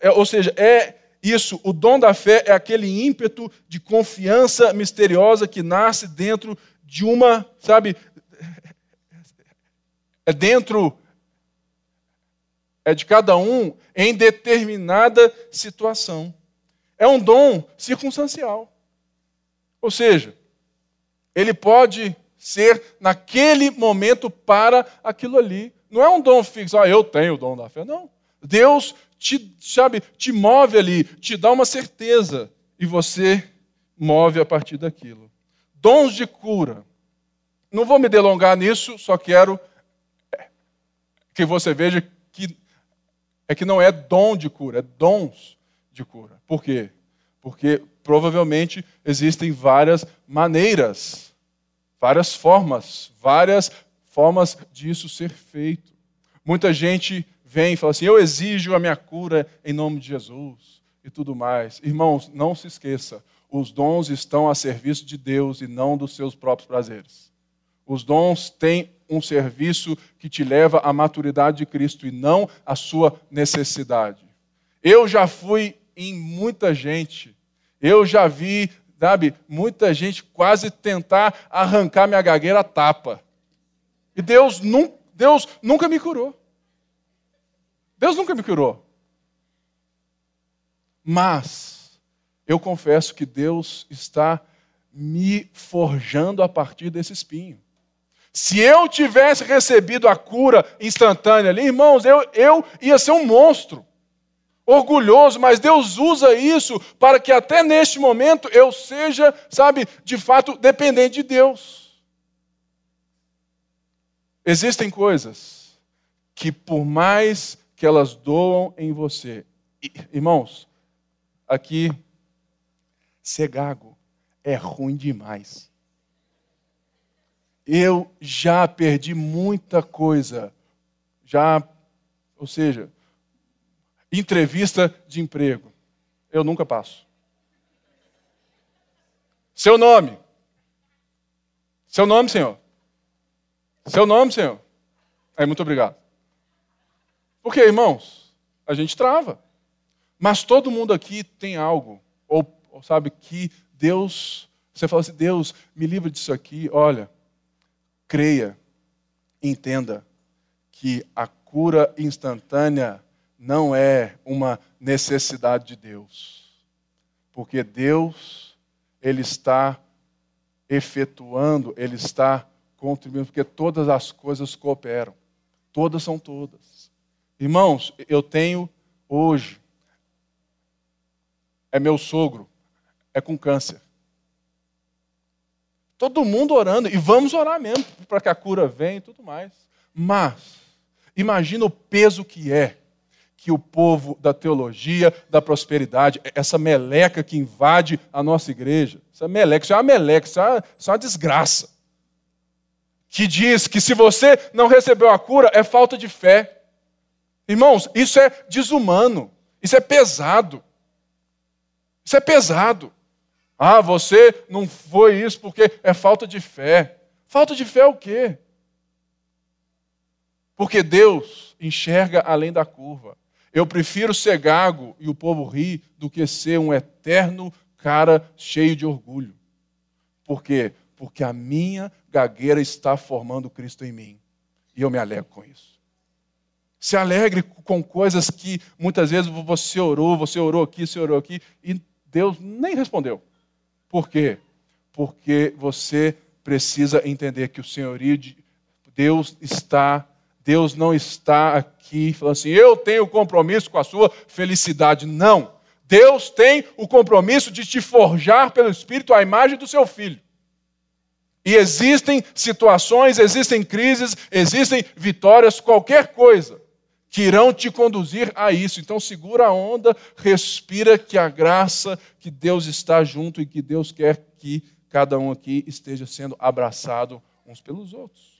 S1: é, ou seja, é isso, o dom da fé é aquele ímpeto de confiança misteriosa que nasce dentro de uma, sabe, é dentro é de cada um em determinada situação. É um dom circunstancial. Ou seja, ele pode ser naquele momento para aquilo ali. Não é um dom fixo, ah, eu tenho o dom da fé. Não. Deus te, sabe, te move ali, te dá uma certeza e você move a partir daquilo. Dons de cura. Não vou me delongar nisso, só quero que você veja que é que não é dom de cura, é dons de cura. Por quê? Porque provavelmente existem várias maneiras várias formas, várias formas disso ser feito. Muita gente vem e fala assim: eu exijo a minha cura em nome de Jesus e tudo mais. Irmãos, não se esqueça, os dons estão a serviço de Deus e não dos seus próprios prazeres. Os dons têm um serviço que te leva à maturidade de Cristo e não à sua necessidade. Eu já fui em muita gente, eu já vi sabe, muita gente quase tentar arrancar minha gagueira a tapa. E Deus, num, Deus nunca me curou. Deus nunca me curou. Mas eu confesso que Deus está me forjando a partir desse espinho. Se eu tivesse recebido a cura instantânea ali, irmãos, eu, eu ia ser um monstro orgulhoso, mas Deus usa isso para que até neste momento eu seja, sabe, de fato dependente de Deus. Existem coisas que, por mais que elas doam em você, irmãos, aqui, ser gago é ruim demais. Eu já perdi muita coisa, já, ou seja, entrevista de emprego. Eu nunca passo. Seu nome. Seu nome, senhor. Seu nome, senhor. Aí, muito obrigado. Porque, irmãos, a gente trava. Mas todo mundo aqui tem algo. Ou, ou sabe que Deus. Você fala assim: Deus, me livra disso aqui. Olha, creia, entenda que a cura instantânea não é uma necessidade de Deus. Porque Deus ele está efetuando, ele está contribuindo, porque todas as coisas cooperam. Todas são todas. Irmãos, eu tenho hoje, é meu sogro, é com câncer. Todo mundo orando, e vamos orar mesmo, para que a cura venha e tudo mais. Mas, imagina o peso que é que o povo da teologia, da prosperidade, essa meleca que invade a nossa igreja, essa meleca, isso é uma meleca, isso é uma, isso é uma desgraça. Que diz que se você não recebeu a cura, é falta de fé. Irmãos, isso é desumano, isso é pesado. Isso é pesado. Ah, você não foi isso porque é falta de fé. Falta de fé é o quê? Porque Deus enxerga além da curva. Eu prefiro ser gago e o povo rir do que ser um eterno cara cheio de orgulho. Por quê? Porque a minha gagueira está formando Cristo em mim. E eu me alegro com isso. Se alegre com coisas que muitas vezes você orou, você orou aqui, você orou aqui, e Deus nem respondeu. Por quê? Porque você precisa entender que o senhorio de Deus está Deus não está aqui falando assim, eu tenho compromisso com a sua felicidade. Não. Deus tem o compromisso de te forjar pelo Espírito a imagem do seu filho. E existem situações, existem crises, existem vitórias, qualquer coisa que irão te conduzir a isso. Então segura a onda, respira que a graça, que Deus está junto e que Deus quer que cada um aqui esteja sendo abraçado uns pelos outros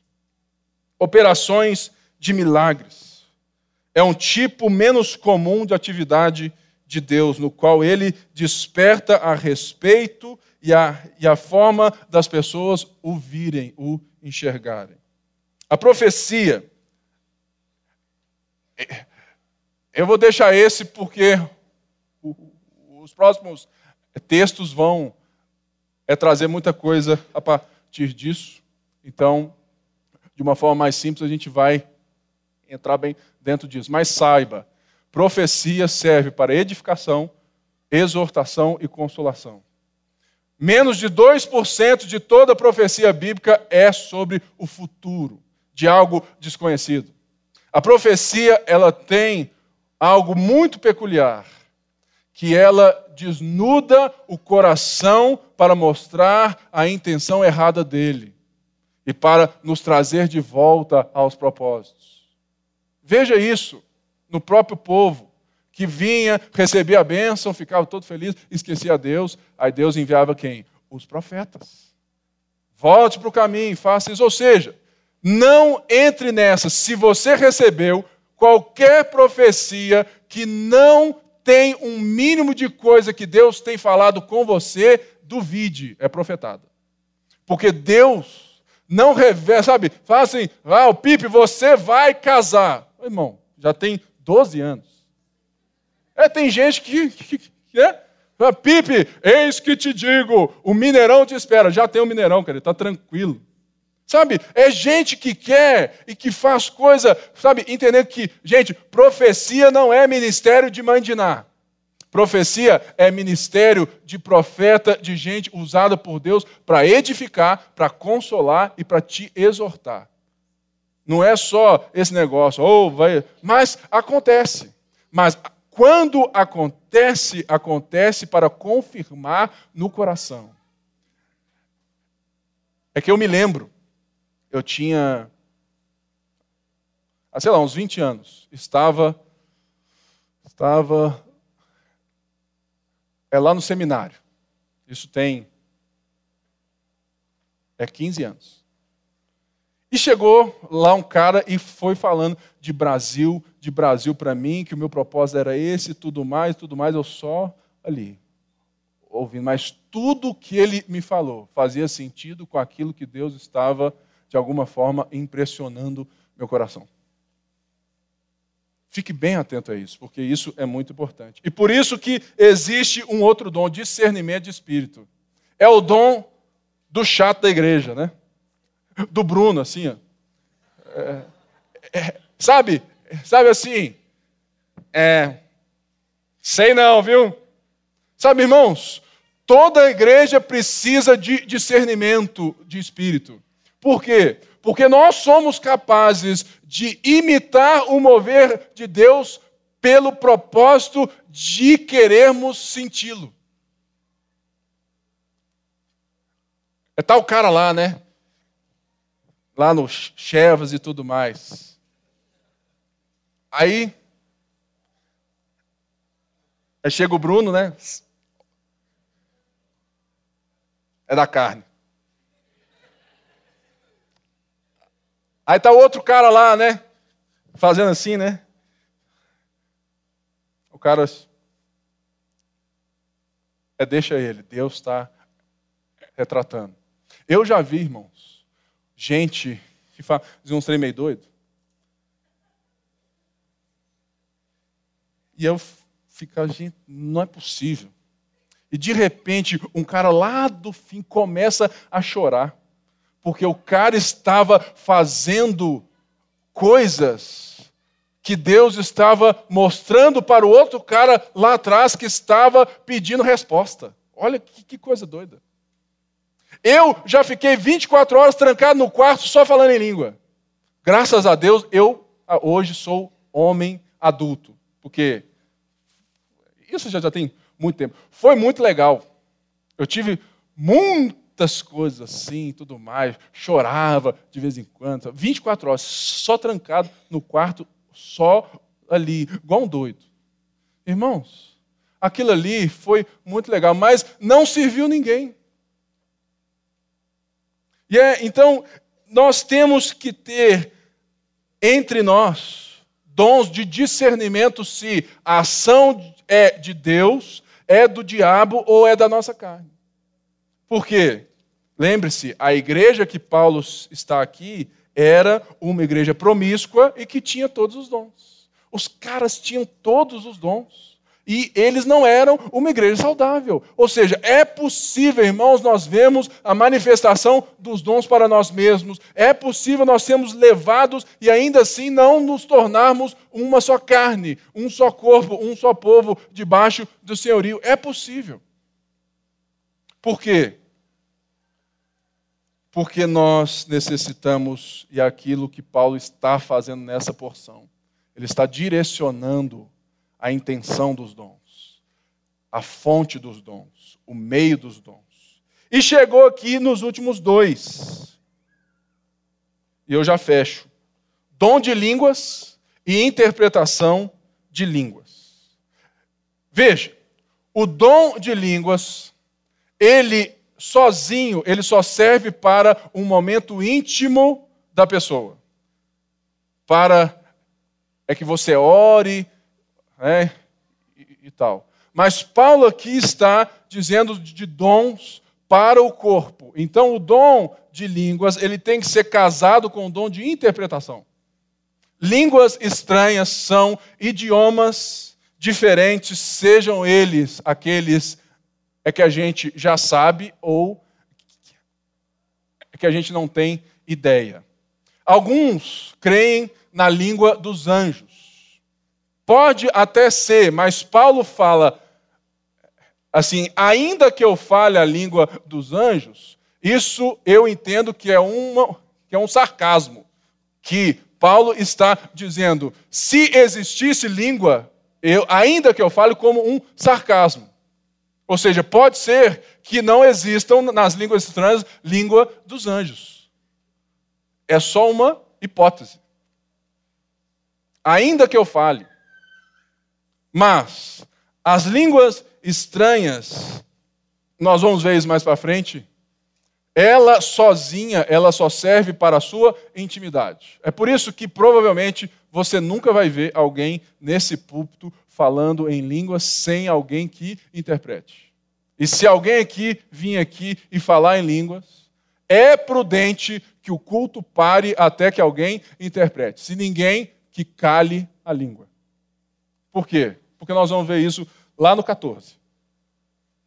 S1: operações de milagres. É um tipo menos comum de atividade de Deus, no qual ele desperta a respeito e a, e a forma das pessoas o virem, o enxergarem. A profecia. Eu vou deixar esse porque os próximos textos vão é trazer muita coisa a partir disso. Então, de uma forma mais simples, a gente vai entrar bem dentro disso. Mas saiba, profecia serve para edificação, exortação e consolação. Menos de 2% de toda profecia bíblica é sobre o futuro, de algo desconhecido. A profecia, ela tem algo muito peculiar, que ela desnuda o coração para mostrar a intenção errada dele e para nos trazer de volta aos propósitos. Veja isso no próprio povo, que vinha, recebia a bênção, ficava todo feliz, esquecia Deus, aí Deus enviava quem? Os profetas. Volte para o caminho, faça isso. Ou seja, não entre nessa. Se você recebeu qualquer profecia que não tem um mínimo de coisa que Deus tem falado com você, duvide, é profetada. Porque Deus não revela, sabe? Fala assim, ah, o Pipe, você vai casar. Irmão, já tem 12 anos. É, tem gente que, que, que é. Pipe, eis que te digo, o Mineirão te espera. Já tem o Mineirão, cara, está tranquilo. Sabe, é gente que quer e que faz coisa, sabe, entendendo que, gente, profecia não é ministério de mandinar. Profecia é ministério de profeta, de gente usada por Deus para edificar, para consolar e para te exortar. Não é só esse negócio, oh, vai, mas acontece. Mas quando acontece, acontece para confirmar no coração. É que eu me lembro, eu tinha, sei lá, uns 20 anos, estava estava é lá no seminário. Isso tem é 15 anos. E chegou lá um cara e foi falando de Brasil, de Brasil para mim, que o meu propósito era esse, tudo mais, tudo mais, eu só ali ouvindo, mas tudo que ele me falou fazia sentido com aquilo que Deus estava de alguma forma impressionando meu coração. Fique bem atento a isso, porque isso é muito importante. E por isso que existe um outro dom, discernimento de espírito. É o dom do chato da igreja, né? Do Bruno, assim, ó. É, é, sabe? Sabe assim? É, sei não, viu? Sabe, irmãos? Toda a igreja precisa de discernimento de espírito. Por quê? Porque nós somos capazes de imitar o mover de Deus pelo propósito de querermos senti-lo. É tal cara lá, né? Lá no Chevas e tudo mais. Aí, aí chega o Bruno, né? É da carne. Aí tá outro cara lá, né? Fazendo assim, né? O cara é deixa ele. Deus está retratando. Eu já vi, irmãos, gente que faz uns trem meio doido. E eu fico, gente, não é possível. E de repente, um cara lá do fim começa a chorar, porque o cara estava fazendo coisas que Deus estava mostrando para o outro cara lá atrás que estava pedindo resposta. Olha que, que coisa doida. Eu já fiquei 24 horas trancado no quarto só falando em língua. Graças a Deus, eu ah, hoje sou homem adulto. Porque isso já, já tem muito tempo. Foi muito legal. Eu tive muitas coisas assim tudo mais. Chorava de vez em quando. 24 horas, só trancado no quarto, só ali, igual um doido. Irmãos, aquilo ali foi muito legal, mas não serviu ninguém. E é, então, nós temos que ter entre nós dons de discernimento se a ação é de Deus, é do diabo ou é da nossa carne. Por quê? Lembre-se, a igreja que Paulo está aqui era uma igreja promíscua e que tinha todos os dons. Os caras tinham todos os dons. E eles não eram uma igreja saudável. Ou seja, é possível, irmãos, nós vemos a manifestação dos dons para nós mesmos. É possível nós sermos levados e ainda assim não nos tornarmos uma só carne, um só corpo, um só povo debaixo do senhorio. É possível. Por quê? Porque nós necessitamos, e é aquilo que Paulo está fazendo nessa porção, ele está direcionando a intenção dos dons, a fonte dos dons, o meio dos dons. E chegou aqui nos últimos dois. E eu já fecho. Dom de línguas e interpretação de línguas. Veja, o dom de línguas, ele sozinho, ele só serve para um momento íntimo da pessoa. Para é que você ore, né, e, e tal. Mas Paulo aqui está dizendo de dons para o corpo. Então, o dom de línguas ele tem que ser casado com o dom de interpretação. Línguas estranhas são idiomas diferentes, sejam eles aqueles é que a gente já sabe ou é que a gente não tem ideia. Alguns creem na língua dos anjos. Pode até ser, mas Paulo fala assim: ainda que eu fale a língua dos anjos, isso eu entendo que é, uma, que é um sarcasmo. Que Paulo está dizendo: se existisse língua, eu, ainda que eu fale como um sarcasmo. Ou seja, pode ser que não existam nas línguas estranhas língua dos anjos. É só uma hipótese. Ainda que eu fale. Mas as línguas estranhas, nós vamos ver isso mais para frente, ela sozinha, ela só serve para a sua intimidade. É por isso que provavelmente você nunca vai ver alguém nesse púlpito falando em línguas sem alguém que interprete. E se alguém aqui vir aqui e falar em línguas, é prudente que o culto pare até que alguém interprete. Se ninguém, que cale a língua. Por quê? porque nós vamos ver isso lá no 14.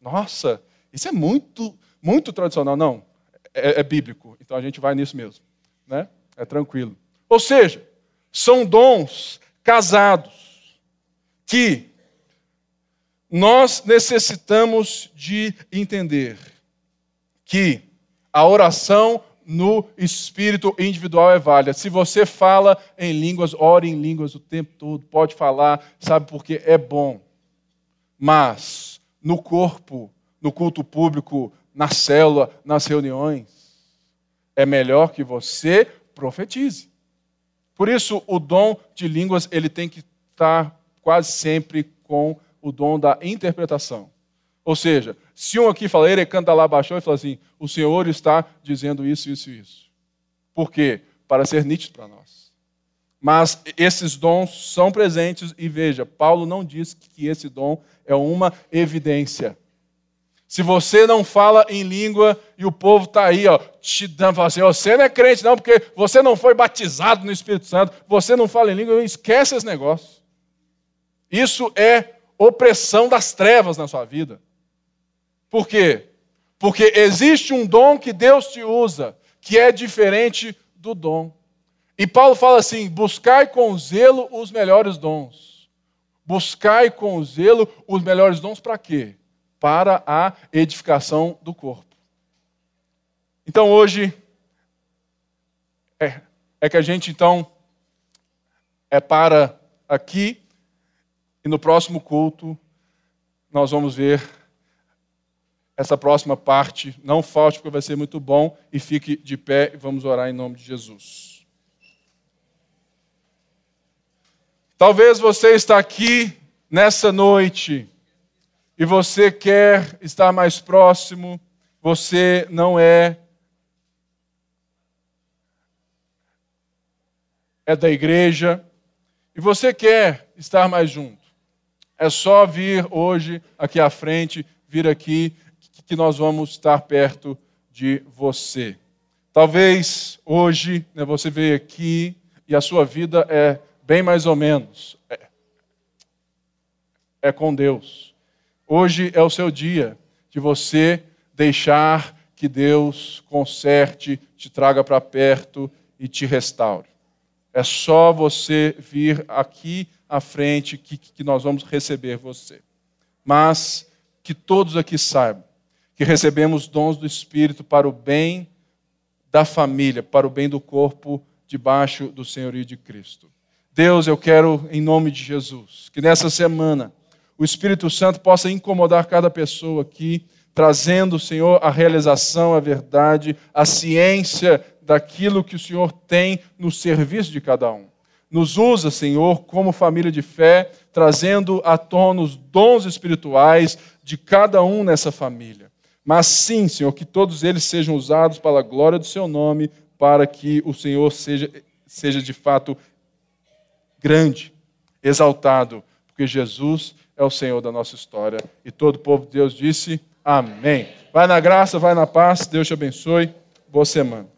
S1: Nossa, isso é muito, muito tradicional. Não, é, é bíblico, então a gente vai nisso mesmo. Né? É tranquilo. Ou seja, são dons casados que nós necessitamos de entender que a oração no espírito individual é válida. Se você fala em línguas, ore em línguas o tempo todo, pode falar, sabe porque é bom. Mas no corpo, no culto público, na célula, nas reuniões, é melhor que você profetize. Por isso, o dom de línguas ele tem que estar quase sempre com o dom da interpretação. Ou seja, se um aqui fala, ele canta lá baixou e fala assim: o Senhor está dizendo isso, isso e isso. Por quê? Para ser nítido para nós. Mas esses dons são presentes e veja, Paulo não diz que esse dom é uma evidência. Se você não fala em língua e o povo está aí, ó, te dando, fala assim, você não é crente não, porque você não foi batizado no Espírito Santo, você não fala em língua, esquece esse negócio. Isso é opressão das trevas na sua vida. Por quê? Porque existe um dom que Deus te usa, que é diferente do dom. E Paulo fala assim: buscai com zelo os melhores dons. Buscai com zelo os melhores dons para quê? Para a edificação do corpo. Então hoje é, é que a gente então é para aqui e no próximo culto nós vamos ver essa próxima parte. Não falte, porque vai ser muito bom. E fique de pé e vamos orar em nome de Jesus. Talvez você está aqui nessa noite e você quer estar mais próximo, você não é é da igreja e você quer estar mais junto. É só vir hoje aqui à frente, vir aqui que nós vamos estar perto de você. Talvez hoje né, você veio aqui e a sua vida é bem mais ou menos. É, é com Deus. Hoje é o seu dia de você deixar que Deus conserte, te traga para perto e te restaure. É só você vir aqui à frente que, que nós vamos receber você. Mas que todos aqui saibam que recebemos dons do Espírito para o bem da família, para o bem do corpo, debaixo do senhorio de Cristo. Deus, eu quero, em nome de Jesus, que nessa semana o Espírito Santo possa incomodar cada pessoa aqui, trazendo, Senhor, a realização, a verdade, a ciência daquilo que o Senhor tem no serviço de cada um. Nos usa, Senhor, como família de fé, trazendo à tona os dons espirituais de cada um nessa família. Mas sim, Senhor, que todos eles sejam usados para a glória do Seu nome, para que o Senhor seja, seja de fato grande, exaltado, porque Jesus é o Senhor da nossa história. E todo o povo de Deus disse: Amém. Vai na graça, vai na paz, Deus te abençoe. Boa semana.